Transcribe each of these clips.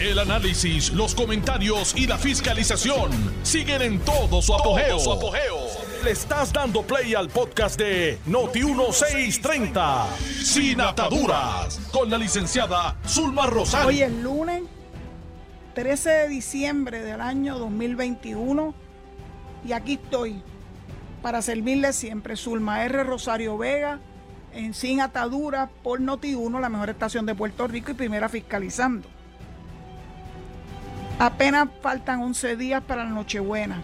El análisis, los comentarios y la fiscalización siguen en todo su apogeo. Le estás dando play al podcast de Noti1630, Sin Ataduras, con la licenciada Zulma Rosario. Hoy es lunes 13 de diciembre del año 2021 y aquí estoy para servirle siempre. Zulma R. Rosario Vega en Sin Ataduras por Noti1, la mejor estación de Puerto Rico y primera fiscalizando. Apenas faltan 11 días para la Nochebuena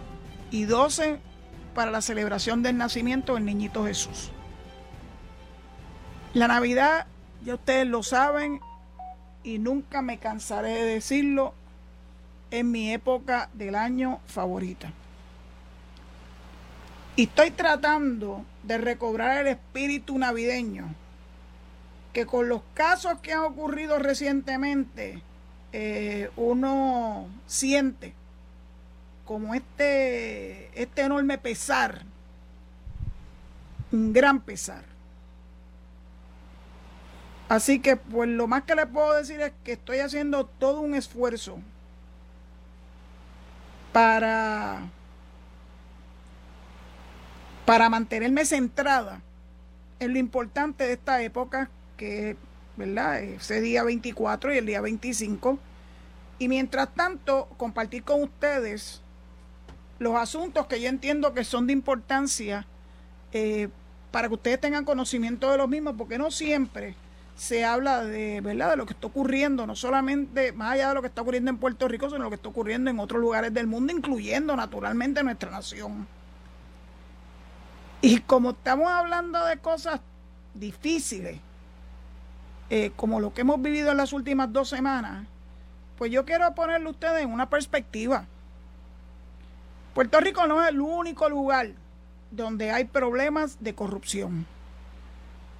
y 12 para la celebración del nacimiento del niñito Jesús. La Navidad, ya ustedes lo saben y nunca me cansaré de decirlo, es mi época del año favorita. Y estoy tratando de recobrar el espíritu navideño que con los casos que han ocurrido recientemente, eh, uno siente como este, este enorme pesar, un gran pesar. Así que pues lo más que le puedo decir es que estoy haciendo todo un esfuerzo para, para mantenerme centrada en lo importante de esta época que ¿verdad? Ese día 24 y el día 25. Y mientras tanto, compartir con ustedes los asuntos que yo entiendo que son de importancia eh, para que ustedes tengan conocimiento de los mismos, porque no siempre se habla de, ¿verdad? de lo que está ocurriendo, no solamente más allá de lo que está ocurriendo en Puerto Rico, sino lo que está ocurriendo en otros lugares del mundo, incluyendo naturalmente nuestra nación. Y como estamos hablando de cosas difíciles, eh, como lo que hemos vivido en las últimas dos semanas, pues yo quiero ponerle a ustedes en una perspectiva. Puerto Rico no es el único lugar donde hay problemas de corrupción.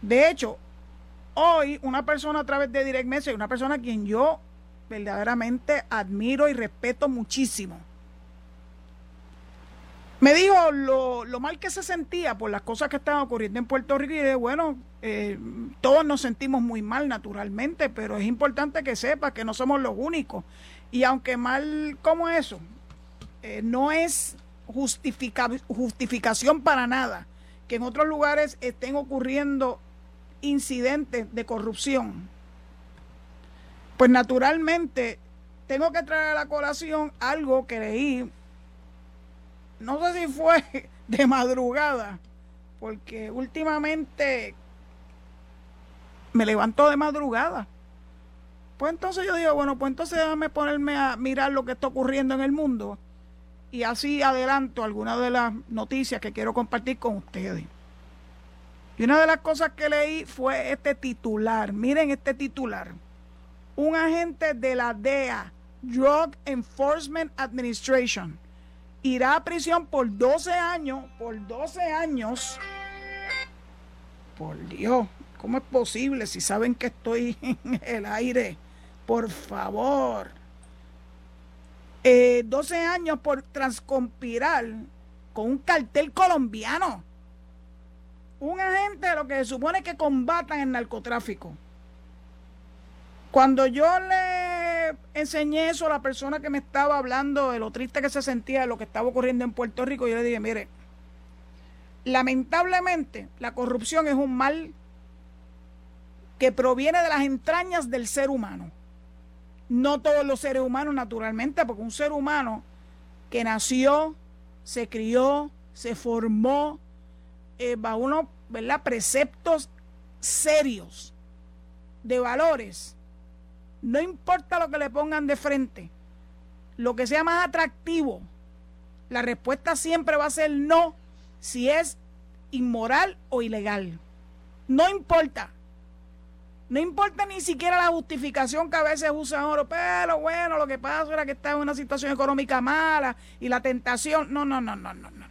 De hecho, hoy una persona a través de Direct Message, una persona a quien yo verdaderamente admiro y respeto muchísimo, me dijo lo, lo, mal que se sentía por las cosas que estaban ocurriendo en Puerto Rico y bueno, eh, todos nos sentimos muy mal naturalmente, pero es importante que sepa que no somos los únicos. Y aunque mal como eso, eh, no es justificación para nada que en otros lugares estén ocurriendo incidentes de corrupción. Pues naturalmente tengo que traer a la colación algo que leí no sé si fue de madrugada, porque últimamente me levantó de madrugada. Pues entonces yo digo, bueno, pues entonces déjame ponerme a mirar lo que está ocurriendo en el mundo y así adelanto algunas de las noticias que quiero compartir con ustedes. Y una de las cosas que leí fue este titular. Miren este titular. Un agente de la DEA, Drug Enforcement Administration, irá a prisión por 12 años, por 12 años. Por Dios, ¿cómo es posible si saben que estoy en el aire? Por favor. 12 eh, años por transconspirar con un cartel colombiano. Un agente de lo que se supone que combatan el narcotráfico. Cuando yo le enseñé eso a la persona que me estaba hablando de lo triste que se sentía de lo que estaba ocurriendo en Puerto Rico, yo le dije, mire, lamentablemente la corrupción es un mal que proviene de las entrañas del ser humano. No todos los seres humanos, naturalmente, porque un ser humano que nació, se crió, se formó eh, bajo unos preceptos serios de valores no importa lo que le pongan de frente, lo que sea más atractivo, la respuesta siempre va a ser no si es inmoral o ilegal. No importa. No importa ni siquiera la justificación que a veces usan ahora, pero bueno, lo que pasa era que está en una situación económica mala y la tentación. No, no, no, no, no, no.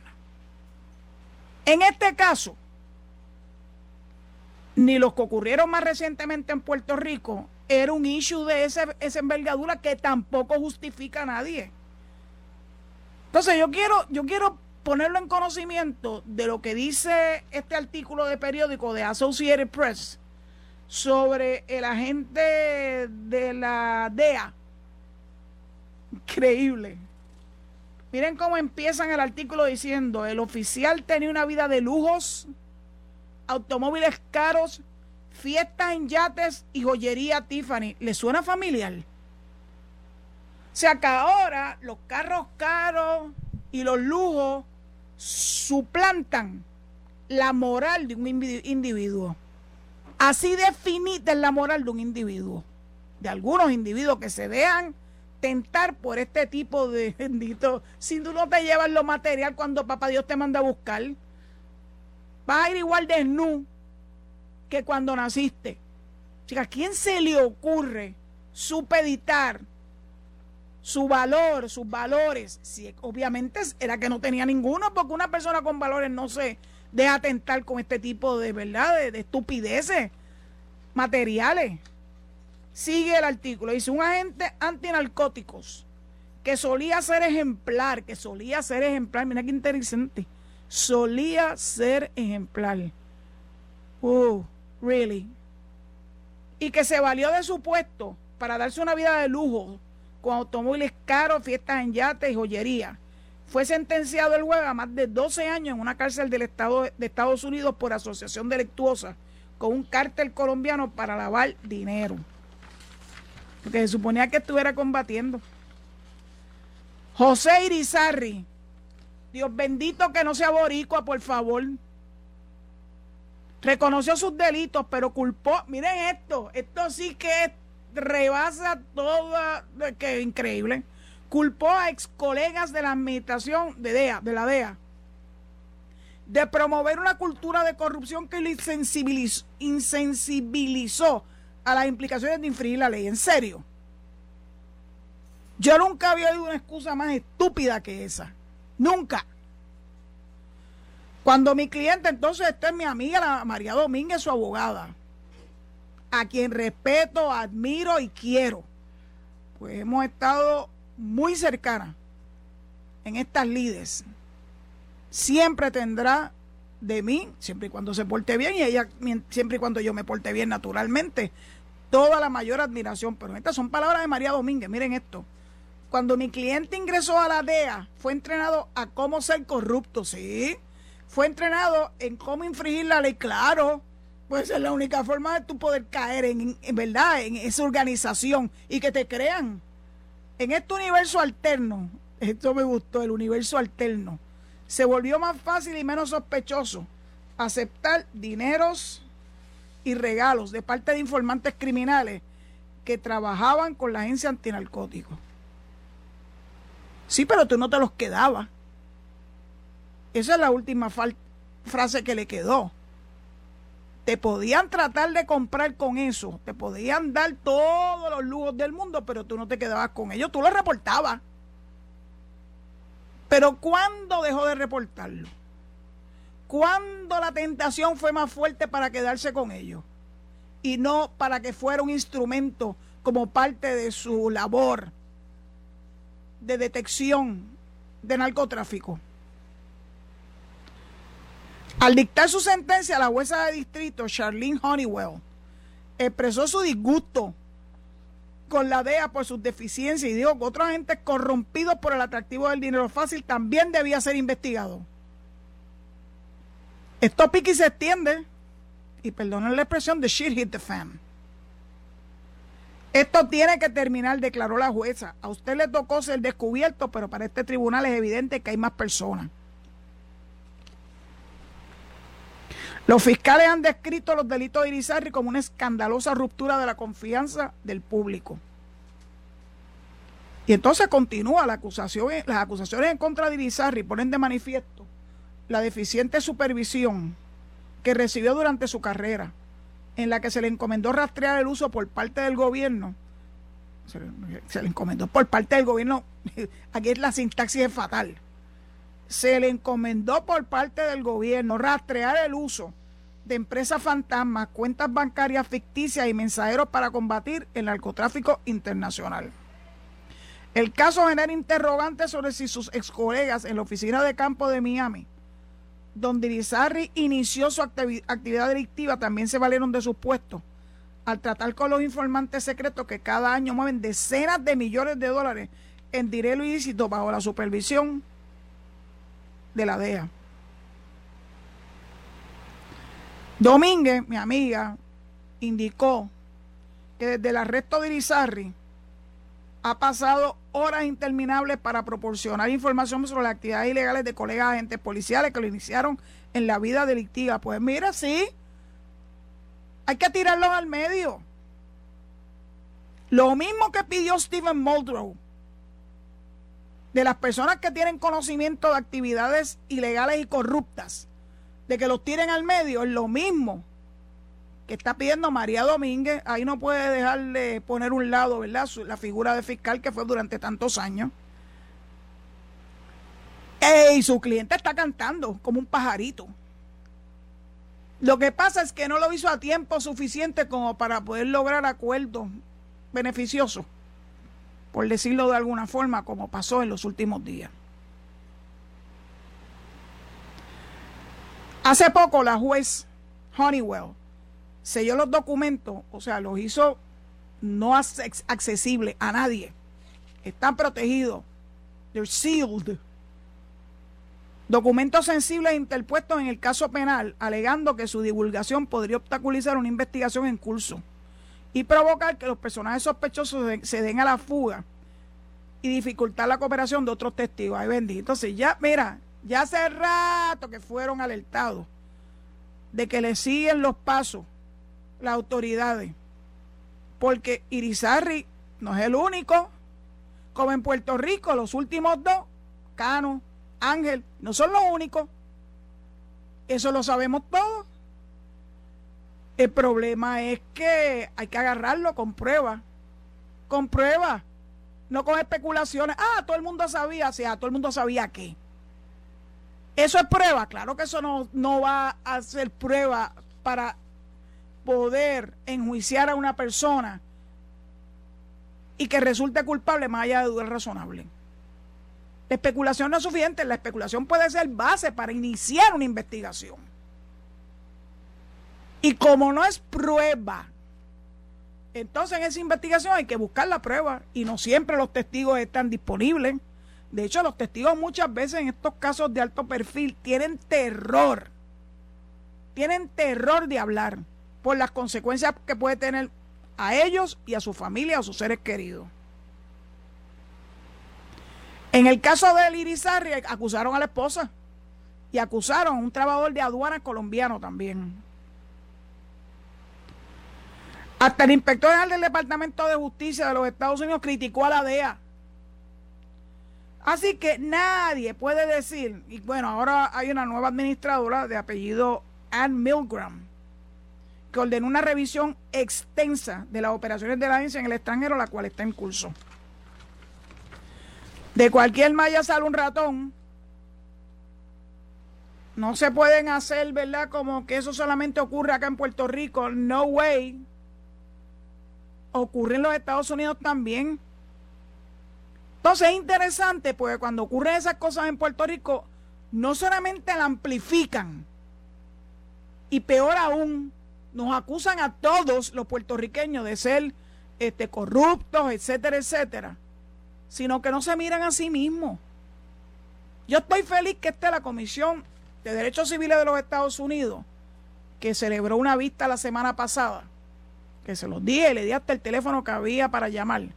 En este caso, ni los que ocurrieron más recientemente en Puerto Rico, era un issue de esa, esa envergadura que tampoco justifica a nadie. Entonces yo quiero, yo quiero ponerlo en conocimiento de lo que dice este artículo de periódico de Associated Press sobre el agente de la DEA Increíble. Miren cómo empiezan el artículo diciendo, el oficial tenía una vida de lujos, automóviles caros, fiestas en yates y joyería Tiffany. ¿Le suena familiar? O sea que ahora los carros caros y los lujos suplantan la moral de un individuo. Así definida es la moral de un individuo. De algunos individuos que se dejan tentar por este tipo de bendito. Si tú no te llevas lo material cuando papá Dios te manda a buscar, vas a ir igual de nu que cuando naciste. Chica, ¿a quién se le ocurre supeditar su valor, sus valores? Si obviamente era que no tenía ninguno, porque una persona con valores no se deja tentar con este tipo de verdad, de estupideces materiales. Sigue el artículo. Dice, un agente antinarcóticos que solía ser ejemplar, que solía ser ejemplar, mira qué interesante, solía ser ejemplar. Uh, really. Y que se valió de su puesto para darse una vida de lujo con automóviles caros, fiestas en yates y joyería. Fue sentenciado el jueves a más de 12 años en una cárcel del estado de Estados Unidos por asociación delictuosa con un cártel colombiano para lavar dinero porque se suponía que estuviera combatiendo. José Irizarri, Dios bendito que no sea boricua, por favor. Reconoció sus delitos, pero culpó, miren esto, esto sí que rebasa toda, que increíble. Culpó a ex colegas de la administración de DEA, de la DEA, de promover una cultura de corrupción que le insensibilizó a las implicaciones de infringir la ley. En serio. Yo nunca había oído una excusa más estúpida que esa. Nunca. Cuando mi cliente, entonces, esta es mi amiga, la María Domínguez, su abogada, a quien respeto, admiro y quiero, pues hemos estado muy cercanas en estas lides. Siempre tendrá de mí, siempre y cuando se porte bien, y ella siempre y cuando yo me porte bien naturalmente, toda la mayor admiración. Pero estas son palabras de María Domínguez, miren esto. Cuando mi cliente ingresó a la DEA, fue entrenado a cómo ser corrupto, sí. Fue entrenado en cómo infringir la ley, claro. Pues es la única forma de tú poder caer en, en verdad, en esa organización y que te crean. En este universo alterno, esto me gustó, el universo alterno se volvió más fácil y menos sospechoso aceptar dineros y regalos de parte de informantes criminales que trabajaban con la agencia antinarcóticos. Sí, pero tú no te los quedabas. Esa es la última frase que le quedó. Te podían tratar de comprar con eso, te podían dar todos los lujos del mundo, pero tú no te quedabas con ellos, tú lo reportabas. Pero ¿cuándo dejó de reportarlo? ¿Cuándo la tentación fue más fuerte para quedarse con ellos? Y no para que fuera un instrumento como parte de su labor de detección de narcotráfico. Al dictar su sentencia, la jueza de distrito, Charlene Honeywell, expresó su disgusto con la DEA por sus deficiencias y dijo que otros agentes corrompidos por el atractivo del dinero fácil también debía ser investigado. Esto pique y se extiende, y perdonen la expresión, de shit hit the fan. Esto tiene que terminar, declaró la jueza. A usted le tocó ser descubierto, pero para este tribunal es evidente que hay más personas. Los fiscales han descrito los delitos de Irizarry como una escandalosa ruptura de la confianza del público. Y entonces continúa la acusación, las acusaciones en contra de Irizarry ponen de manifiesto la deficiente supervisión que recibió durante su carrera, en la que se le encomendó rastrear el uso por parte del gobierno. Se le, se le encomendó por parte del gobierno, aquí la sintaxis es fatal se le encomendó por parte del gobierno rastrear el uso de empresas fantasmas, cuentas bancarias ficticias y mensajeros para combatir el narcotráfico internacional. El caso genera interrogantes sobre si sus ex colegas en la oficina de campo de Miami, donde Irizarry inició su actividad delictiva, también se valieron de sus puestos al tratar con los informantes secretos que cada año mueven decenas de millones de dólares en dinero ilícito bajo la supervisión de la DEA. Domínguez, mi amiga, indicó que desde el arresto de Irizarry ha pasado horas interminables para proporcionar información sobre las actividades ilegales de colegas agentes policiales que lo iniciaron en la vida delictiva. Pues mira, sí, hay que tirarlos al medio. Lo mismo que pidió Stephen Muldrow de las personas que tienen conocimiento de actividades ilegales y corruptas, de que los tiren al medio, es lo mismo que está pidiendo María Domínguez, ahí no puede dejarle poner un lado, ¿verdad? la figura de fiscal que fue durante tantos años. Y su cliente está cantando como un pajarito. Lo que pasa es que no lo hizo a tiempo suficiente como para poder lograr acuerdos beneficiosos, por decirlo de alguna forma, como pasó en los últimos días. Hace poco la juez Honeywell selló los documentos, o sea, los hizo no accesible a nadie. Están protegidos. They're sealed. Documentos sensibles interpuestos en el caso penal, alegando que su divulgación podría obstaculizar una investigación en curso y provocar que los personajes sospechosos se den a la fuga y dificultar la cooperación de otros testigos. Ay, bendito. Entonces, ya, mira, ya hace rato que fueron alertados de que le siguen los pasos las autoridades. Porque Irizarri no es el único. Como en Puerto Rico, los últimos dos, Cano, Ángel, no son los únicos. Eso lo sabemos todos. El problema es que hay que agarrarlo con pruebas. Con pruebas. No con especulaciones. Ah, todo el mundo sabía. O sea, todo el mundo sabía que. Eso es prueba. Claro que eso no, no va a ser prueba para poder enjuiciar a una persona y que resulte culpable más allá de dudas razonables. La especulación no es suficiente, la especulación puede ser base para iniciar una investigación. Y como no es prueba, entonces en esa investigación hay que buscar la prueba y no siempre los testigos están disponibles. De hecho, los testigos muchas veces en estos casos de alto perfil tienen terror, tienen terror de hablar por las consecuencias que puede tener a ellos y a su familia a sus seres queridos. En el caso de Irizarry acusaron a la esposa y acusaron a un trabajador de aduana colombiano también. Hasta el inspector general del Departamento de Justicia de los Estados Unidos criticó a la DEA. Así que nadie puede decir, y bueno, ahora hay una nueva administradora de apellido Ann Milgram, que ordenó una revisión extensa de las operaciones de la agencia en el extranjero, la cual está en curso. De cualquier malla sale un ratón. No se pueden hacer, ¿verdad? Como que eso solamente ocurre acá en Puerto Rico. No way. Ocurre en los Estados Unidos también. Entonces es interesante porque cuando ocurren esas cosas en Puerto Rico, no solamente la amplifican, y peor aún, nos acusan a todos los puertorriqueños de ser este, corruptos, etcétera, etcétera, sino que no se miran a sí mismos. Yo estoy feliz que esté la Comisión de Derechos Civiles de los Estados Unidos, que celebró una vista la semana pasada, que se los dije, le di hasta el teléfono que había para llamar,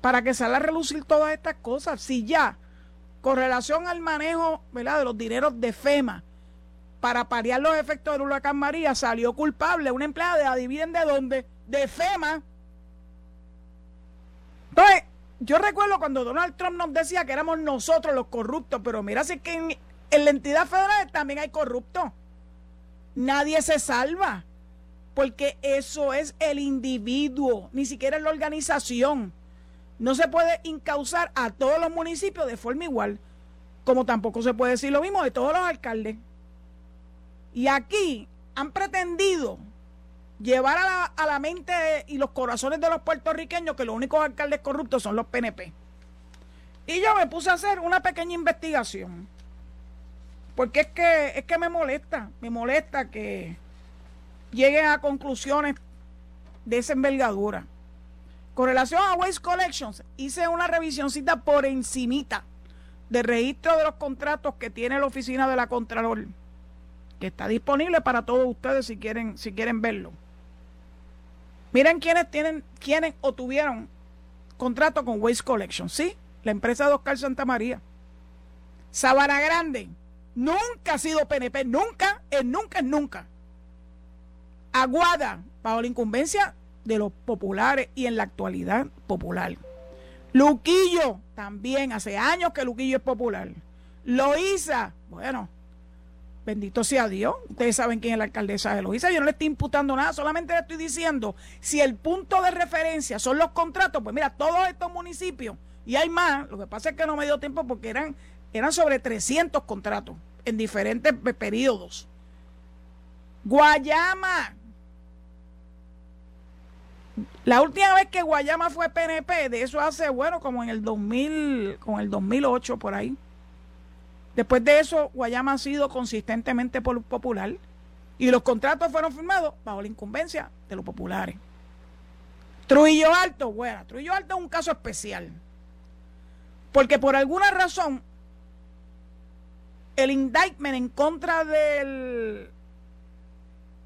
para que salga a relucir todas estas cosas. Si ya, con relación al manejo ¿verdad? de los dineros de FEMA, para paliar los efectos del huracán María, salió culpable una empleada de adivinen de dónde, de FEMA. Entonces, yo recuerdo cuando Donald Trump nos decía que éramos nosotros los corruptos, pero mira, si que en, en la entidad federal también hay corruptos. Nadie se salva, porque eso es el individuo, ni siquiera la organización. No se puede incausar a todos los municipios de forma igual, como tampoco se puede decir lo mismo de todos los alcaldes. Y aquí han pretendido llevar a la, mente y los corazones de los puertorriqueños que los únicos alcaldes corruptos son los PNP. Y yo me puse a hacer una pequeña investigación. Porque es que, es que me molesta, me molesta que lleguen a conclusiones de esa envergadura. Con relación a Waste Collections, hice una revisioncita por encimita de registro de los contratos que tiene la oficina de la Contralor, que está disponible para todos ustedes si quieren, si quieren verlo. Miren quiénes tienen, quiénes o tuvieron contrato con Waste Collection, ¿sí? La empresa de Oscar Santa María. Sabana Grande, nunca ha sido PNP, nunca, es nunca, es nunca. Aguada, bajo la incumbencia de los populares y en la actualidad popular. Luquillo, también hace años que Luquillo es popular. Loíza, bueno, bendito sea Dios. Ustedes saben quién es la alcaldesa de Loíza. Yo no le estoy imputando nada, solamente le estoy diciendo, si el punto de referencia son los contratos, pues mira, todos estos municipios, y hay más, lo que pasa es que no me dio tiempo porque eran, eran sobre 300 contratos en diferentes periodos. Guayama, la última vez que Guayama fue PNP, de eso hace, bueno, como en el 2000, con el 2008 por ahí. Después de eso, Guayama ha sido consistentemente popular y los contratos fueron firmados bajo la incumbencia de los populares. Trujillo Alto, bueno, Trujillo Alto es un caso especial. Porque por alguna razón, el indictment en contra del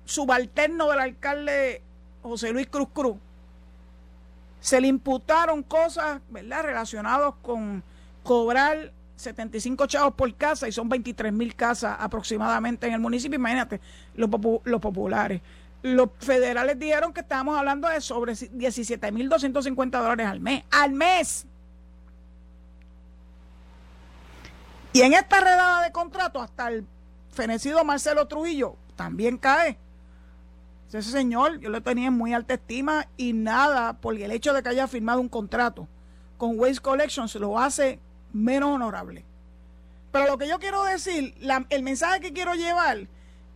subalterno del alcalde José Luis Cruz Cruz, se le imputaron cosas, ¿verdad?, relacionadas con cobrar 75 chavos por casa y son 23 mil casas aproximadamente en el municipio. Imagínate, los, populares. Los federales dijeron que estábamos hablando de sobre 17 mil 250 dólares al mes. ¡Al mes! Y en esta redada de contrato, hasta el fenecido Marcelo Trujillo también cae. Ese señor, yo lo tenía en muy alta estima y nada, por el hecho de que haya firmado un contrato con Waste Collections lo hace menos honorable. Pero lo que yo quiero decir, el mensaje que quiero llevar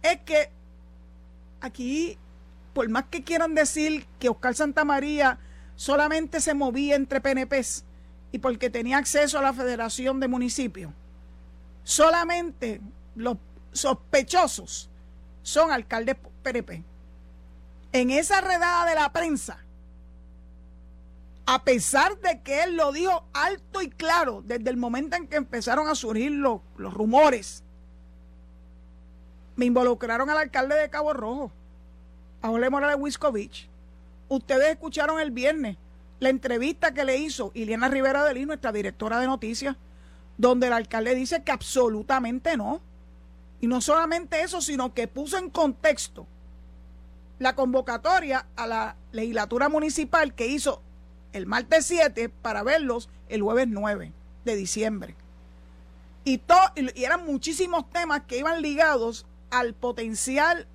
es que aquí, por más que quieran decir que Oscar Santamaría solamente se movía entre PNPs y porque tenía acceso a la Federación de Municipios, solamente los sospechosos son alcaldes PNP en esa redada de la prensa, a pesar de que él lo dijo alto y claro desde el momento en que empezaron a surgir los, rumores, me involucraron al alcalde de Cabo Rojo, a Jorge Morales Wiscovich. Ustedes escucharon el viernes la entrevista que le hizo Iliana Rivera de Lino, nuestra directora de noticias, donde el alcalde dice que absolutamente no. Y no solamente eso, sino que puso en contexto la convocatoria a la legislatura municipal que hizo el martes 7 para verlos el jueves 9 de diciembre. Y, y eran muchísimos temas que iban ligados al potencial,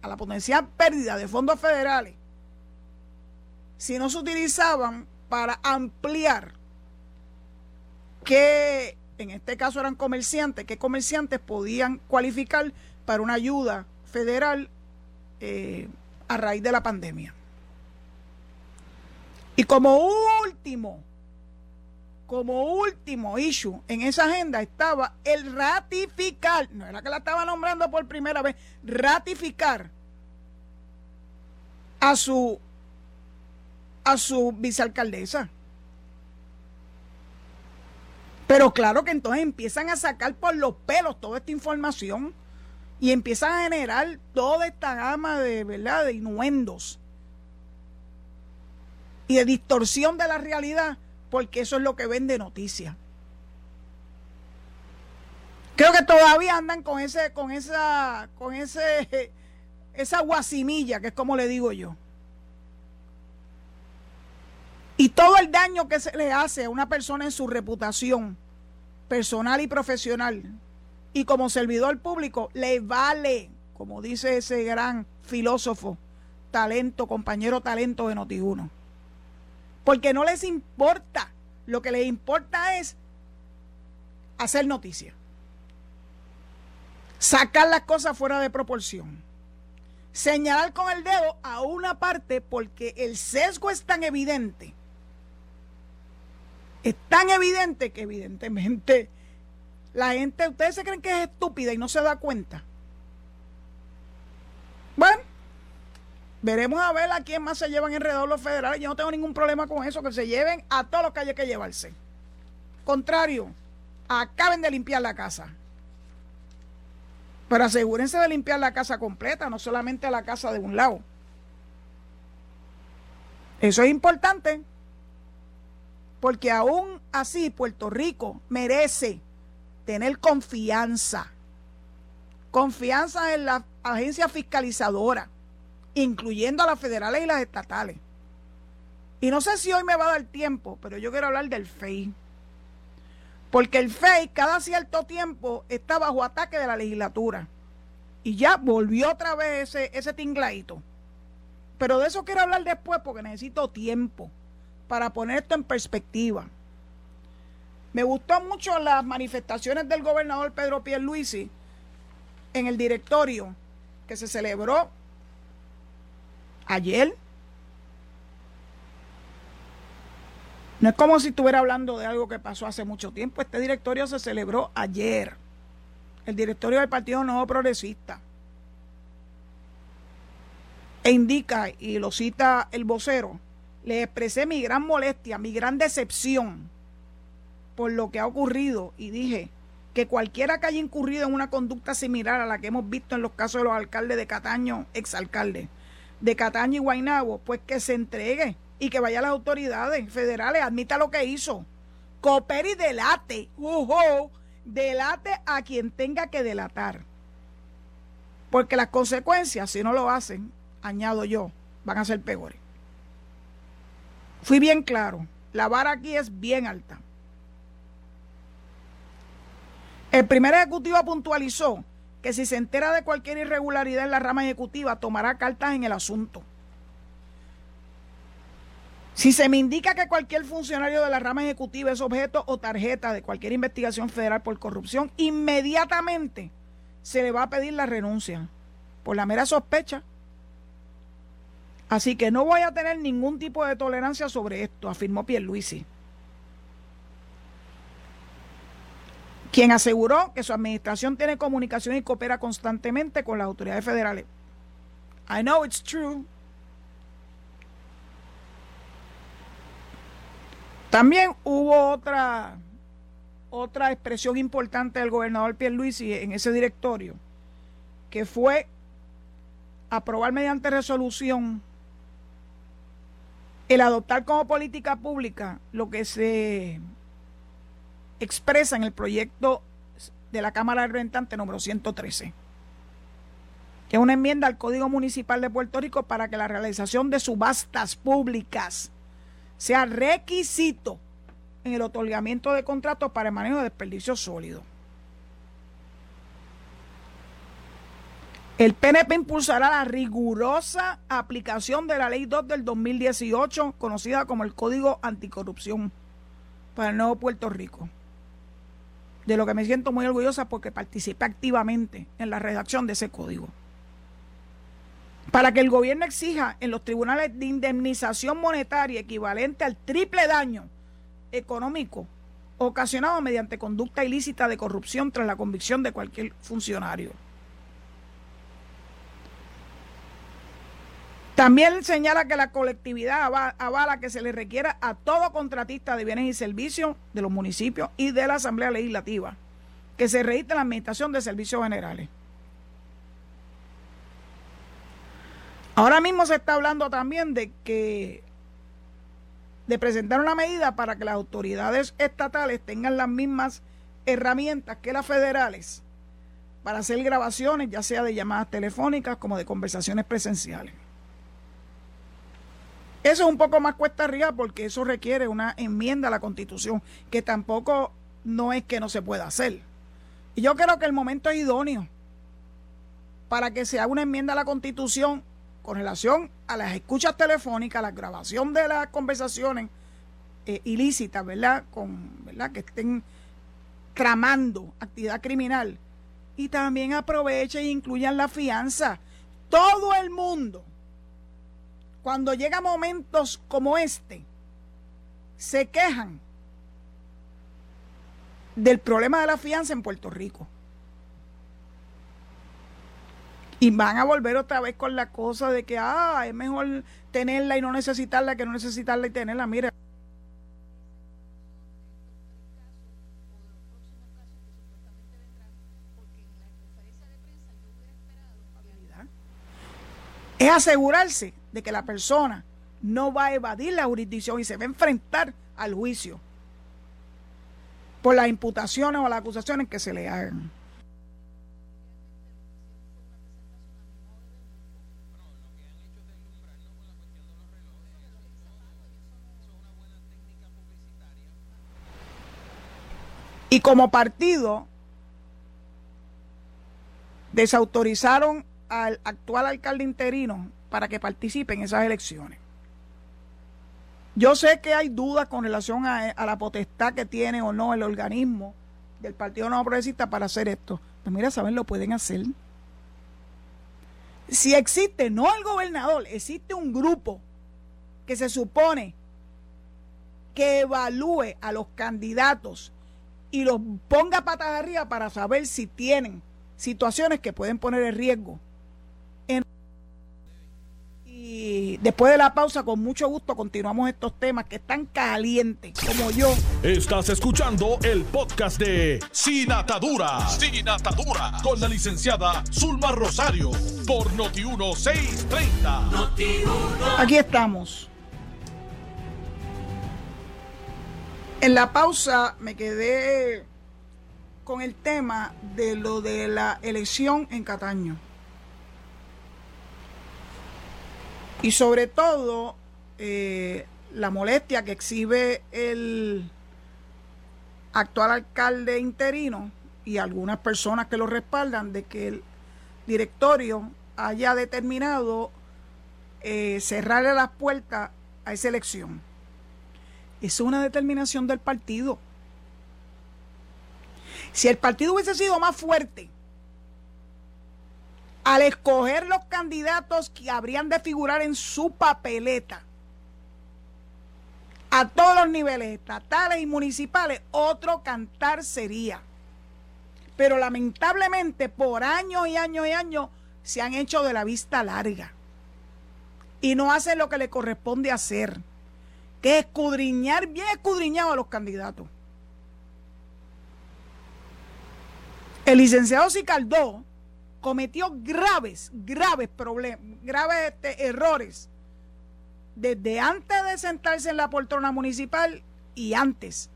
a la potencial pérdida de fondos federales si no se utilizaban para ampliar que en este caso eran comerciantes, que comerciantes podían cualificar para una ayuda federal eh, a raíz de la pandemia. Y como último, como último issue en esa agenda estaba el ratificar, no era que la estaba nombrando por primera vez, ratificar a su a su vicealcaldesa. Pero claro que entonces empiezan a sacar por los pelos toda esta información y empiezan a generar toda esta gama de, ¿verdad? de inuendos y de distorsión de la realidad, porque eso es lo que vende noticias. Creo que todavía andan con ese, con esa, con ese, esa guasimilla, que es como le digo yo. Y todo el daño que se le hace a una persona en su reputación personal y profesional y como servidor público le vale, como dice ese gran filósofo, talento, compañero talento de Notiuno. Porque no les importa, lo que les importa es hacer noticia. Sacar las cosas fuera de proporción. Señalar con el dedo a una parte porque el sesgo es tan evidente. Es tan evidente que evidentemente la gente, ustedes se creen que es estúpida y no se da cuenta. Bueno, Veremos a ver a quién más se llevan enredados los federales. Yo no tengo ningún problema con eso, que se lleven a todos los que haya que llevarse. Contrario, acaben de limpiar la casa. Pero asegúrense de limpiar la casa completa, no solamente la casa de un lado. Eso es importante, porque aún así Puerto Rico merece tener confianza. Confianza en la agencia fiscalizadora incluyendo a las federales y las estatales. Y no sé si hoy me va a dar tiempo, pero yo quiero hablar del FEI. Porque el FEI cada cierto tiempo está bajo ataque de la legislatura. Y ya volvió otra vez ese, ese tingladito. Pero de eso quiero hablar después porque necesito tiempo para poner esto en perspectiva. Me gustó mucho las manifestaciones del gobernador Pedro Pierluisi en el directorio que se celebró ayer. No es como si estuviera hablando de algo que pasó hace mucho tiempo. Este directorio se celebró ayer. El directorio del Partido Nuevo Progresista. E indica, y lo cita el vocero, le expresé mi gran molestia, mi gran decepción por lo que ha ocurrido y dije que cualquiera que haya incurrido en una conducta similar a la que hemos visto en los casos de los alcaldes de Cataño, exalcaldes, de Cataño y Guaynabo, pues que se entregue y que vaya a las autoridades federales, admita lo que hizo. Coopere y delate, uh delate a quien tenga que delatar. Porque las consecuencias, si no lo hacen, añado yo, van a ser peores. Fui bien claro, la vara aquí es bien alta. El primer ejecutivo puntualizó que si se entera de cualquier irregularidad en la rama ejecutiva, tomará cartas en el asunto. Si se me indica que cualquier funcionario de la rama ejecutiva es objeto o tarjeta de cualquier investigación federal por corrupción, inmediatamente se le va a pedir la renuncia por la mera sospecha. Así que no voy a tener ningún tipo de tolerancia sobre esto, afirmó Pierluisi. Quien aseguró que su administración tiene comunicación y coopera constantemente con las autoridades federales. I know it's true. También hubo otra otra expresión importante del gobernador Pierluisi en ese directorio, que fue aprobar mediante resolución el adoptar como política pública lo que se expresa en el proyecto de la Cámara de Representantes número 113, que es una enmienda al Código Municipal de Puerto Rico para que la realización de subastas públicas sea requisito en el otorgamiento de contratos para el manejo de desperdicios sólidos. El PNP impulsará la rigurosa aplicación de la Ley 2 del 2018, conocida como el Código Anticorrupción, para el nuevo Puerto Rico de lo que me siento muy orgullosa porque participé activamente en la redacción de ese código. Para que el gobierno exija en los tribunales de indemnización monetaria equivalente al triple daño económico ocasionado mediante conducta ilícita de corrupción tras la convicción de cualquier funcionario. También señala que la colectividad avala que se le requiera a todo contratista de bienes y servicios de los municipios y de la Asamblea Legislativa que se registre la Administración de Servicios Generales. Ahora mismo se está hablando también de que de presentar una medida para que las autoridades estatales tengan las mismas herramientas que las federales para hacer grabaciones, ya sea de llamadas telefónicas como de conversaciones presenciales. Eso es un poco más cuesta arriba porque eso requiere una enmienda a la constitución, que tampoco no es que no se pueda hacer. Y yo creo que el momento es idóneo para que se haga una enmienda a la constitución con relación a las escuchas telefónicas, la grabación de las conversaciones eh, ilícitas, ¿verdad? Con, ¿verdad? Que estén tramando actividad criminal. Y también aprovechen e incluyan la fianza. Todo el mundo cuando llega momentos como este, se quejan del problema de la fianza en Puerto Rico. Y van a volver otra vez con la cosa de que, ah, es mejor tenerla y no necesitarla que no necesitarla y tenerla. Mira. Es asegurarse de que la persona no va a evadir la jurisdicción y se va a enfrentar al juicio por las imputaciones o las acusaciones que se le hagan. Y como partido, desautorizaron al actual alcalde interino para que participe en esas elecciones. Yo sé que hay dudas con relación a, la potestad que tiene o no el organismo del Partido Nuevo Progresista para hacer esto. Pues mira, ¿saben? Lo pueden hacer. Si existe, no el gobernador, existe un grupo que se supone que evalúe a los candidatos y los ponga patas arriba para saber si tienen situaciones que pueden poner en riesgo. Y después de la pausa, con mucho gusto, continuamos estos temas que están calientes, como yo. Estás escuchando el podcast de Sin Atadura. Sin Atadura. Con la licenciada Zulma Rosario. Por Noti1630. Aquí estamos. En la pausa me quedé con el tema de lo de la elección en Cataño. Y sobre todo eh, la molestia que exhibe el actual alcalde interino y algunas personas que lo respaldan de que el directorio haya determinado eh, cerrarle las puertas a esa elección es una determinación del partido. Si el partido hubiese sido más fuerte al escoger los candidatos que habrían de figurar en su papeleta a todos los niveles estatales y municipales, otro cantar sería. Pero lamentablemente por años y años y años se han hecho de la vista larga y no hacen lo que le corresponde hacer que escudriñar, bien escudriñado a los candidatos. El licenciado Sicaldó cometió graves, graves problemas, graves este, errores desde antes de sentarse en la poltrona municipal y antes,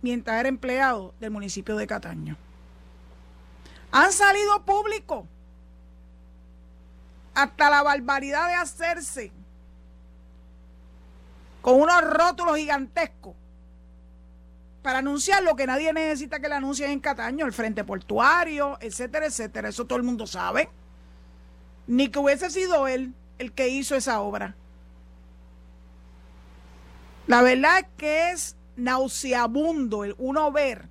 mientras era empleado del municipio de Cataño. Han salido públicos hasta la barbaridad de hacerse con unos rótulos gigantescos para anunciar lo que nadie necesita que le anuncien en Cataño, el frente portuario, etcétera, etcétera. Eso todo el mundo sabe. Ni que hubiese sido él el que hizo esa obra. La verdad es que es nauseabundo el uno ver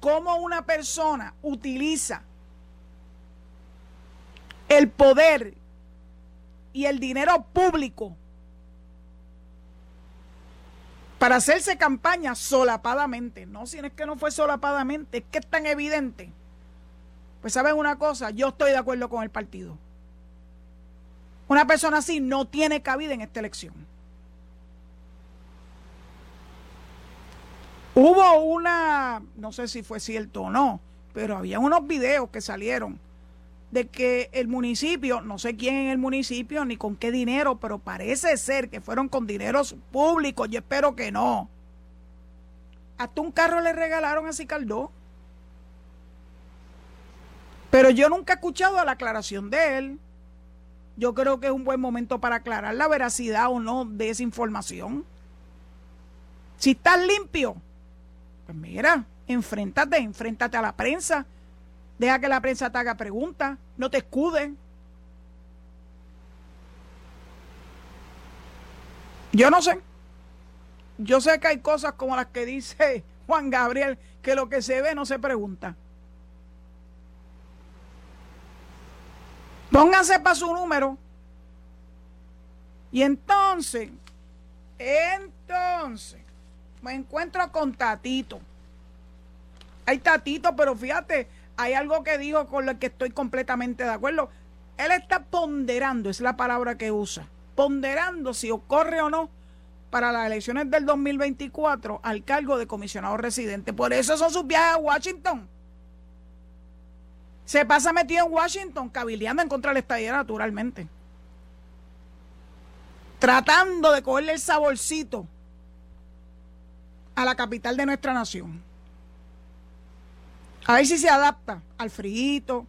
cómo una persona utiliza el poder y el dinero público para hacerse campaña solapadamente. No, si es que no fue solapadamente, es que es tan evidente. Pues saben una cosa, yo estoy de acuerdo con el partido. Una persona así no tiene cabida en esta elección. Hubo una, no sé si fue cierto o no, pero había unos videos que salieron de que el municipio, no sé quién en el municipio ni con qué dinero, pero parece ser que fueron con dineros públicos, yo espero que no. Hasta un carro le regalaron a Cicaldó. Pero yo nunca he escuchado la aclaración de él. Yo creo que es un buen momento para aclarar la veracidad o no de esa información. Si estás limpio, pues mira, enfréntate, enfréntate a la prensa Deja que la prensa te haga preguntas, no te escuden. Yo no sé. Yo sé que hay cosas como las que dice Juan Gabriel, que lo que se ve no se pregunta. Pónganse para su número. Y entonces, entonces, me encuentro con Tatito. Hay Tatito, pero fíjate, hay algo que dijo con lo que estoy completamente de acuerdo. él está ponderando, es la palabra que usa, ponderando si ocurre o no para las elecciones del 2024 al cargo de comisionado residente. Por eso son sus viajes a Washington. Se pasa metido en Washington, cabildeando en contra de la naturalmente. Tratando de cogerle el saborcito a la capital de nuestra nación. A ver si se adapta al frío.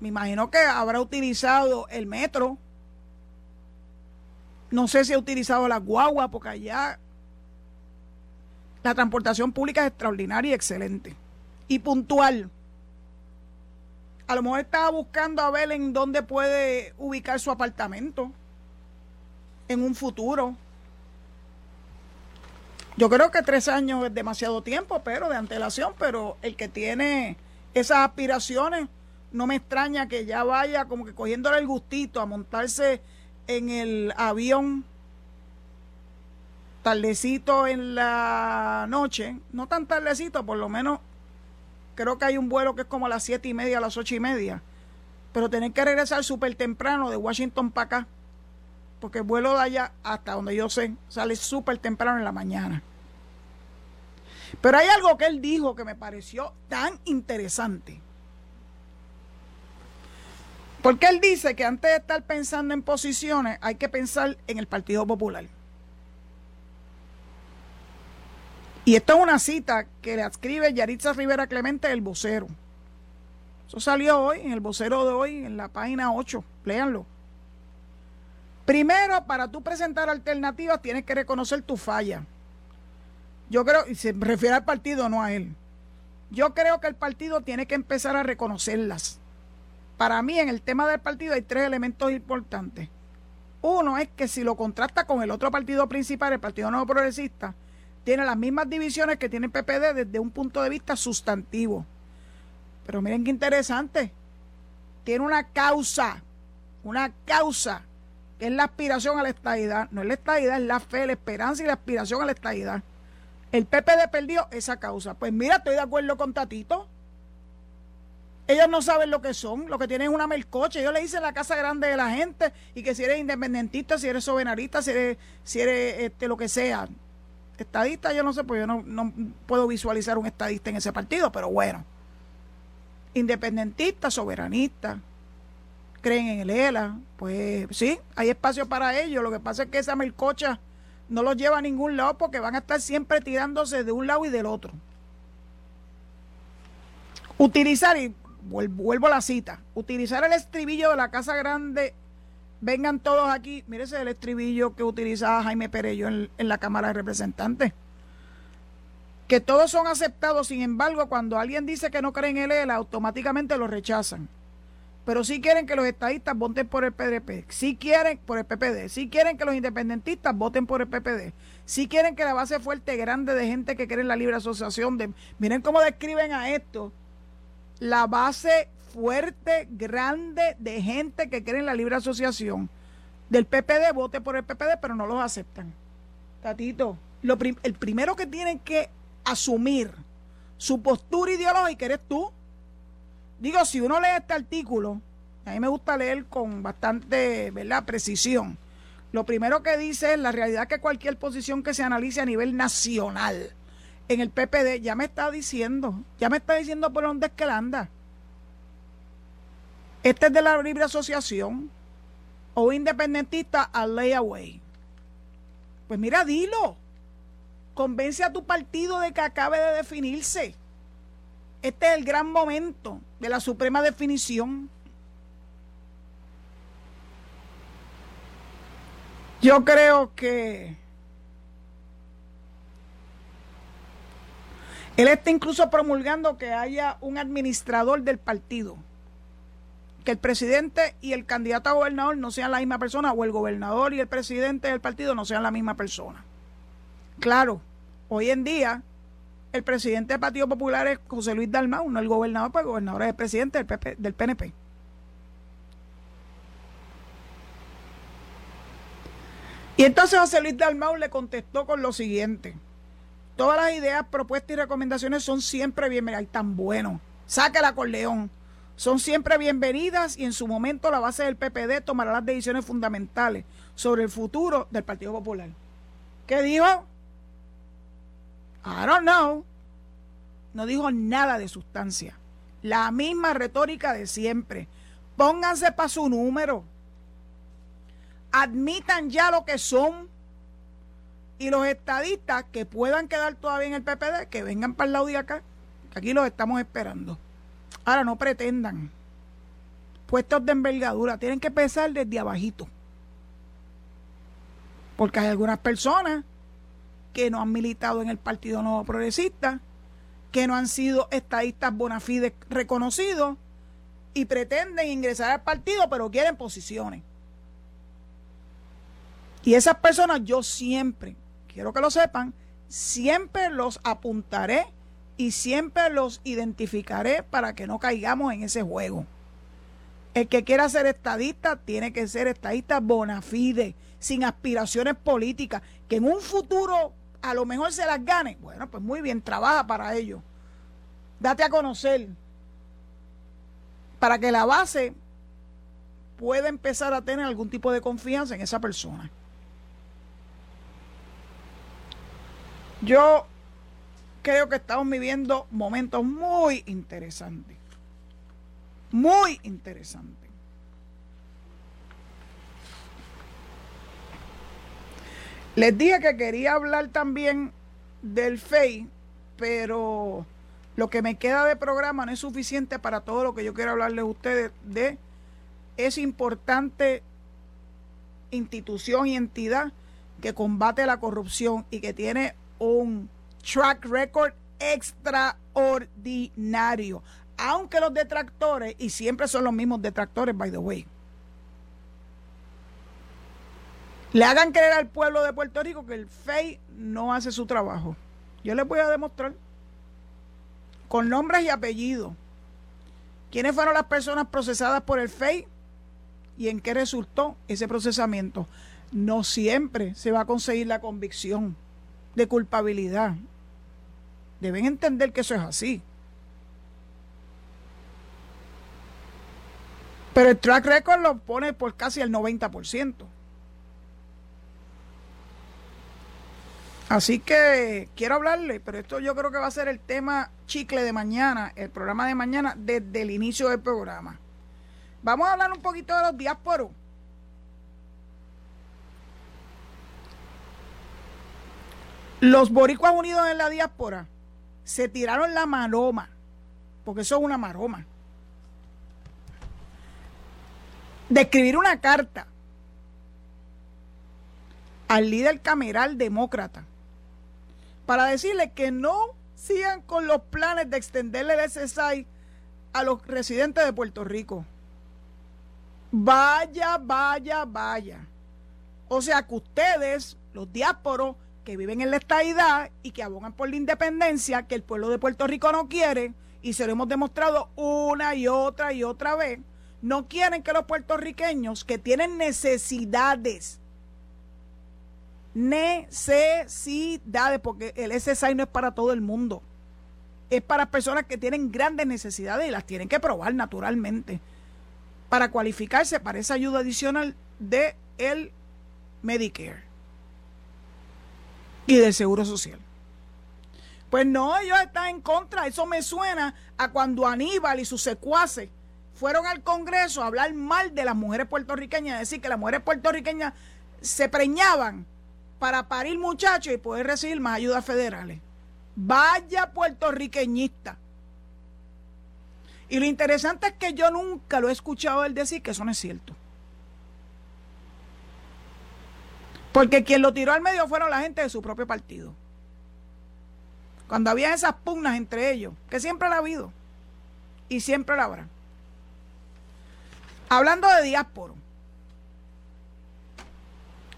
Me imagino que habrá utilizado el metro. No sé si ha utilizado la guagua, porque allá la transportación pública es extraordinaria y excelente. Y puntual. A lo mejor estaba buscando a ver en dónde puede ubicar su apartamento en un futuro. Yo creo que tres años es demasiado tiempo, pero de antelación, pero el que tiene esas aspiraciones, no me extraña que ya vaya como que cogiéndole el gustito a montarse en el avión tardecito en la noche, no tan tardecito, por lo menos creo que hay un vuelo que es como a las siete y media, a las ocho y media, pero tener que regresar súper temprano de Washington para acá porque el vuelo de allá hasta donde yo sé sale súper temprano en la mañana. Pero hay algo que él dijo que me pareció tan interesante. Porque él dice que antes de estar pensando en posiciones hay que pensar en el Partido Popular. Y esto es una cita que le escribe Yaritza Rivera Clemente del vocero. Eso salió hoy, en el vocero de hoy, en la página 8. Léanlo. Primero, para tú presentar alternativas, tienes que reconocer tu falla. Yo creo, y se refiere al partido, no a él. Yo creo que el partido tiene que empezar a reconocerlas. Para mí, en el tema del partido hay tres elementos importantes. Uno es que si lo contrasta con el otro partido principal, el Partido Nuevo Progresista, tiene las mismas divisiones que tiene el PPD desde un punto de vista sustantivo. Pero miren qué interesante. Tiene una causa, una causa es la aspiración a la estadidad. No es la estadidad, es la fe, la esperanza y la aspiración a la estadidad. El PPD perdió esa causa. Pues mira, estoy de acuerdo con Tatito. Ellos no saben lo que son, lo que tienen es una melcocha. Ellos le dicen la casa grande de la gente y que si eres independentista, si eres soberanista, si eres, si eres este, lo que sea. Estadista, yo no sé, pues yo no, no puedo visualizar un estadista en ese partido, pero bueno. Independentista, soberanista, creen en el ELA, pues sí, hay espacio para ellos. Lo que pasa es que esa melcocha no los lleva a ningún lado porque van a estar siempre tirándose de un lado y del otro. Utilizar, y vuelvo a la cita, utilizar el estribillo de la Casa Grande, vengan todos aquí, mírese el estribillo que utilizaba Jaime Perello en, la Cámara de Representantes que todos son aceptados, sin embargo, cuando alguien dice que no cree en el ELA, automáticamente lo rechazan pero sí quieren que los estadistas voten por el PDP, sí quieren por el PPD, sí quieren que los independentistas voten por el PPD, sí quieren que la base fuerte grande de gente que quiere la libre asociación, de, miren cómo describen a esto, la base fuerte grande de gente que quiere la libre asociación del PPD vote por el PPD, pero no los aceptan. Tatito, el primero que tienen que asumir su postura ideológica eres tú Digo, si uno lee este artículo, a mí me gusta leer con bastante ¿verdad? precisión. Lo primero que dice es la realidad que cualquier posición que se analice a nivel nacional en el PPD ya me está diciendo, ya me está diciendo por dónde es que la anda. Este es de la libre asociación o independentista a layaway. Pues mira, dilo. Convence a tu partido de que acabe de definirse. Este es el gran momento de la suprema definición. Yo creo que él está incluso promulgando que haya un administrador del partido, que el presidente y el candidato a gobernador no sean la misma persona o el gobernador y el presidente del partido no sean la misma persona. Claro, hoy en día el presidente del Partido Popular es José Luis Dalmau, no el gobernador, pues el gobernador es el presidente del, del PNP. Y entonces José Luis Dalmau le contestó con lo siguiente. Todas las ideas, propuestas y recomendaciones son siempre bienvenidas. Ay, tan bueno. Sáquela con León. son siempre bienvenidas y en su momento la base del PPD tomará las decisiones fundamentales sobre el futuro del Partido Popular. ¿Qué dijo? I don't know. No dijo nada de sustancia. La misma retórica de siempre. Pónganse para su número. Admitan ya lo que son. Y los estadistas que puedan quedar todavía en el PPD, que vengan para el lado de acá, que aquí los estamos esperando. Ahora no pretendan puestos de envergadura, tienen que empezar desde abajito. Porque hay algunas personas que no han militado en el Partido Nuevo Progresista, que no han sido estadistas bona fide reconocidos y pretenden ingresar al partido, pero quieren posiciones. Y esas personas yo siempre, quiero que lo sepan, siempre los apuntaré y siempre los identificaré para que no caigamos en ese juego. El que quiera ser estadista tiene que ser estadista bona fide, sin aspiraciones políticas, que en un futuro a lo mejor se las gane. Bueno, pues muy bien, trabaja para ello. Date a conocer para que la base pueda empezar a tener algún tipo de confianza en esa persona. Yo creo que estamos viviendo momentos muy interesantes. Muy interesantes. Les dije que quería hablar también del FEI, pero lo que me queda de programa no es suficiente para todo lo que yo quiero hablarles a ustedes de esa importante institución y entidad que combate la corrupción y que tiene un track record extraordinario. Aunque los detractores, y siempre son los mismos detractores, by the way, le hagan creer al pueblo de Puerto Rico que el FEI no hace su trabajo. Yo les voy a demostrar con nombres y apellidos quiénes fueron las personas procesadas por el FEI y en qué resultó ese procesamiento. No siempre se va a conseguir la convicción de culpabilidad. Deben entender que eso es así. Pero el track record lo pone por casi el 90%. Así que quiero hablarle, pero esto yo creo que va a ser el tema chicle de mañana, el programa de mañana, desde el inicio del programa. Vamos a hablar un poquito de los diásporos. Los boricuas unidos en la diáspora se tiraron la maroma, porque eso es una maroma, de escribir una carta al líder cameral demócrata para decirle que no sigan con los planes de extenderle el SSI a los residentes de Puerto Rico. Vaya, vaya, vaya. O sea que ustedes, los diásporos que viven en la estadidad y que abogan por la independencia, que el pueblo de Puerto Rico no quiere, y se lo hemos demostrado una y otra y otra vez, no quieren que los puertorriqueños que tienen necesidades, necesidades, porque el SSI no es para todo el mundo, es para personas que tienen grandes necesidades y las tienen que probar naturalmente para cualificarse para esa ayuda adicional de el Medicare y del Seguro Social. Pues no, ellos están en contra. Eso me suena a cuando Aníbal y sus secuaces fueron al Congreso a hablar mal de las mujeres puertorriqueñas, decir que las mujeres puertorriqueñas se preñaban para parir muchachos y poder recibir más ayudas federales. Vaya puertorriqueñista. Y lo interesante es que yo nunca lo he escuchado él decir que eso no es cierto. Porque quien lo tiró al medio fueron la gente de su propio partido. Cuando había esas pugnas entre ellos, que siempre la ha habido y siempre la habrá. Hablando de diáspora,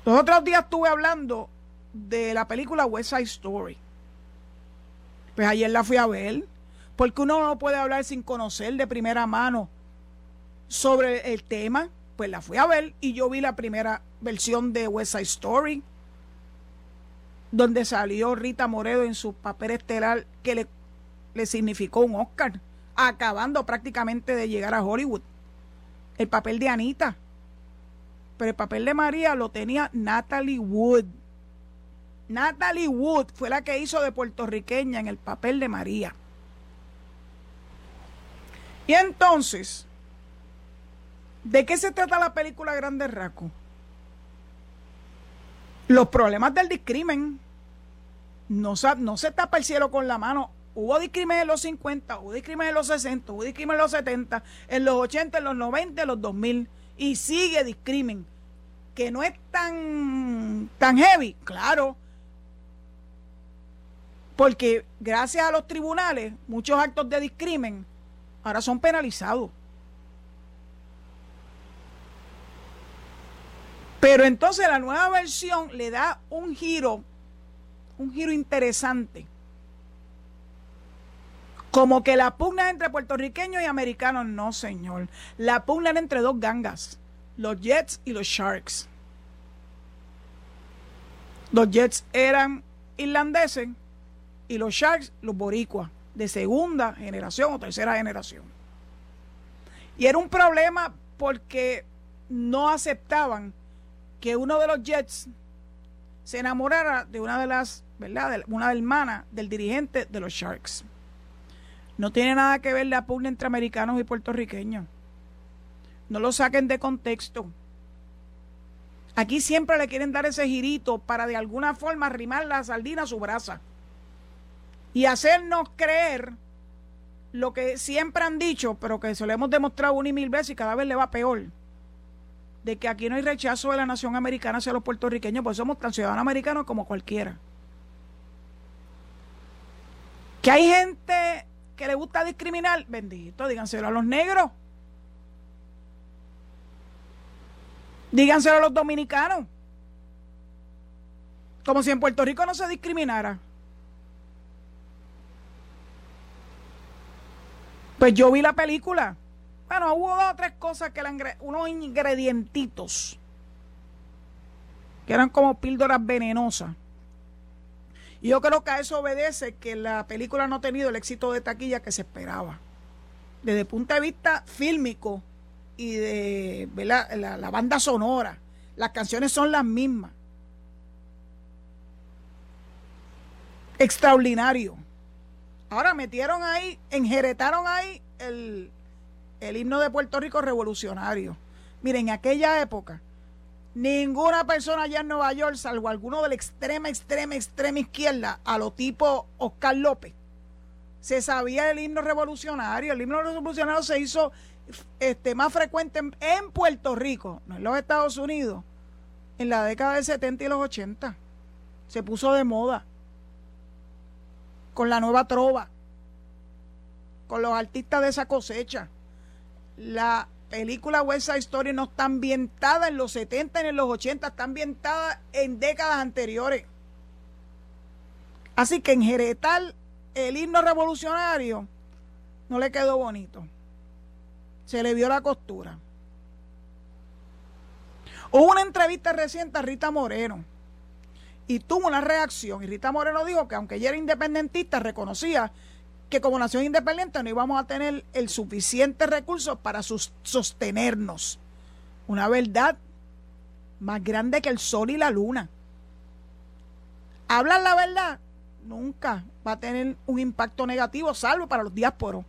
los otros días estuve hablando de la película West Side Story. Pues ayer la fui a ver, porque uno no puede hablar sin conocer de primera mano sobre el tema. Pues la fui a ver y yo vi la primera versión de West Side Story, donde salió Rita Moredo en su papel estelar que le, le significó un Oscar acabando prácticamente de llegar a Hollywood. El papel de Anita. Pero el papel de María lo tenía Natalie Wood. Natalie Wood fue la que hizo de puertorriqueña en el papel de María. Y entonces, ¿de qué se trata la película Grande Raco? Los problemas del discrimen. No, no se tapa el cielo con la mano. Hubo discrimen en los 50, hubo discrimen en los 60, hubo discrimen en los 70, en los 80, en los 90, en los 2000. Y sigue discrimen. Que no es tan, tan heavy, claro porque gracias a los tribunales, muchos actos de discrimen ahora son penalizados. Pero entonces la nueva versión le da un giro, un giro interesante. Como que la pugna entre puertorriqueños y americanos, no señor. La pugna era entre dos gangas, los Jets y los Sharks. Los Jets eran irlandeses y los Sharks, los boricuas, de segunda generación o tercera generación. Y era un problema porque no aceptaban que uno de los Jets se enamorara de una de las, ¿verdad? De una hermana del dirigente de los Sharks. No tiene nada que ver la pugna entre americanos y puertorriqueños. No lo saquen de contexto. Aquí siempre le quieren dar ese girito para de alguna forma arrimar la sardina a su brasa y hacernos creer lo que siempre han dicho, pero que se lo hemos demostrado una y mil veces y cada vez le va peor, de que aquí no hay rechazo de la nación americana hacia los puertorriqueños, pues somos tan ciudadanos americanos como cualquiera. Que hay gente que le gusta discriminar, bendito, díganselo a los negros. Díganselo a los dominicanos. Como si en Puerto Rico no se discriminara. Pues yo vi la película. Bueno, hubo dos o tres cosas que eran unos ingredientitos que eran como píldoras venenosas. Y yo creo que a eso obedece que la película no ha tenido el éxito de taquilla que se esperaba. Desde el punto de vista fílmico y de La, la banda sonora, las canciones son las mismas. Extraordinario. Ahora metieron ahí, enjeretaron ahí el, himno de Puerto Rico revolucionario. Miren, en aquella época, ninguna persona allá en Nueva York, salvo alguno de la extrema, extrema, extrema izquierda, a lo tipo Oscar López, se sabía el himno revolucionario. El himno revolucionario se hizo este, más frecuente en, en Puerto Rico, no en los Estados Unidos, en la década del 70 y los 80. Se puso de moda con la nueva trova, con los artistas de esa cosecha. La película West Side Story no está ambientada en los 70 ni en los 80, está ambientada en décadas anteriores. Así que en Jeretal el himno revolucionario no le quedó bonito. Se le vio la costura. Hubo una entrevista reciente a Rita Moreno y tuvo una reacción. Y Rita Moreno dijo que aunque ella era independentista, reconocía que como nación independiente no íbamos a tener el suficiente recursos para sostenernos. Una verdad más grande que el sol y la luna. Hablar la verdad nunca va a tener un impacto negativo, salvo para los diásporos.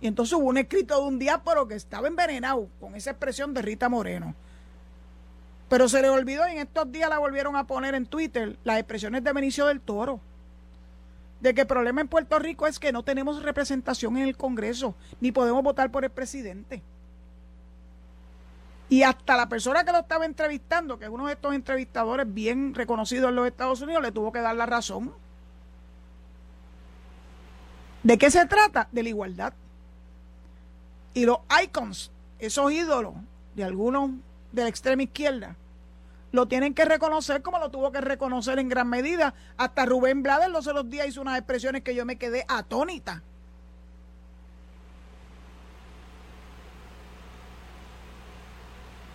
Y entonces hubo un escrito de un diásporo que estaba envenenado con esa expresión de Rita Moreno. Pero se le olvidó y en estos días la volvieron a poner en Twitter las expresiones de Benicio del Toro. De que el problema en Puerto Rico es que no tenemos representación en el Congreso, ni podemos votar por el presidente. Y hasta la persona que lo estaba entrevistando, que es uno de estos entrevistadores bien reconocidos en los Estados Unidos, le tuvo que dar la razón. ¿De qué se trata? De la igualdad. Y los icons, esos ídolos de algunos de la extrema izquierda, lo tienen que reconocer como lo tuvo que reconocer en gran medida. Hasta Rubén Blades los otros días hizo unas expresiones que yo me quedé atónita.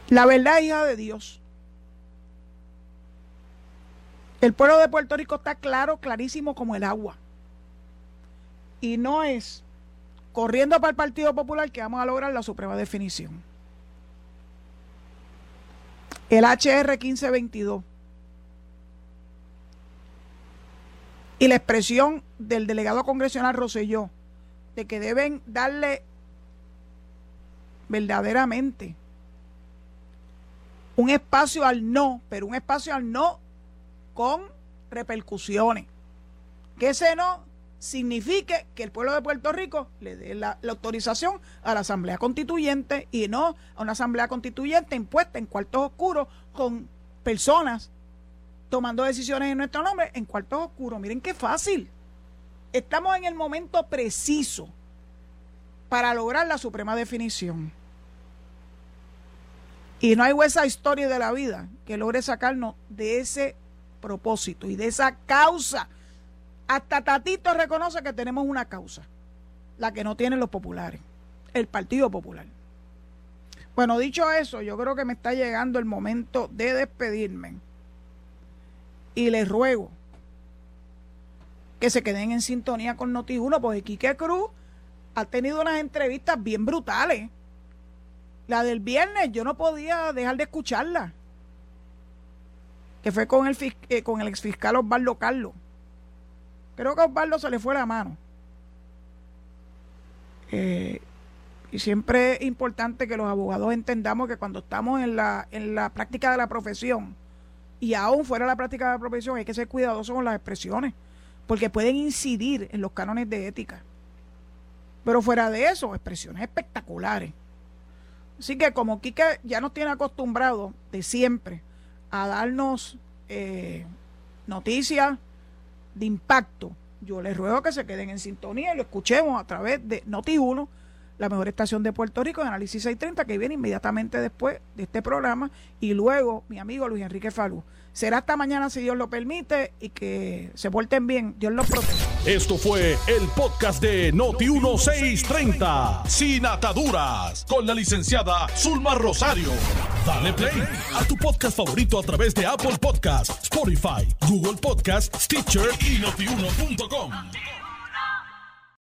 La verdad, hija de Dios. El pueblo de Puerto Rico está claro, clarísimo como el agua. Y no es corriendo para el Partido Popular que vamos a lograr la suprema definición. El HR 1522 y la expresión del delegado congresional Roselló de que deben darle verdaderamente un espacio al no, pero un espacio al no con repercusiones. Que ese no signifique que el pueblo de Puerto Rico le dé la, autorización a la Asamblea Constituyente y no a una Asamblea Constituyente impuesta en cuartos oscuros con personas tomando decisiones en nuestro nombre en cuartos oscuros. Miren qué fácil. Estamos en el momento preciso para lograr la suprema definición. Y no hay huesa historia de la vida que logre sacarnos de ese propósito y de esa causa. Hasta Tatito reconoce que tenemos una causa, la que no tienen los populares, el Partido Popular. Bueno, dicho eso, yo creo que me está llegando el momento de despedirme. Y les ruego que se queden en sintonía con Noti1, porque Quique Cruz ha tenido unas entrevistas bien brutales la del viernes yo no podía dejar de escucharla. Que fue con el, eh, con el exfiscal Osvaldo Carlos. Creo que a Osvaldo se le fue la mano. Eh, y siempre es importante que los abogados entendamos que cuando estamos en la, en la práctica de la profesión y aún fuera de la práctica de la profesión hay que ser cuidadosos con las expresiones porque pueden incidir en los cánones de ética. Pero fuera de eso, expresiones espectaculares. Así que como Quique ya nos tiene acostumbrado de siempre a darnos eh, noticias de impacto, yo les ruego que se queden en sintonía y lo escuchemos a través de Noti1, la mejor estación de Puerto Rico, en Análisis 630, que viene inmediatamente después de este programa, y luego mi amigo Luis Enrique Falú. Será hasta mañana si Dios lo permite y que se porten bien. Dios los proteja. Esto fue el podcast de Noti 1630, sin ataduras, con la licenciada Zulma Rosario. Dale play a tu podcast favorito a través de Apple Podcasts, Spotify, Google Podcasts, Stitcher y notiuno.com.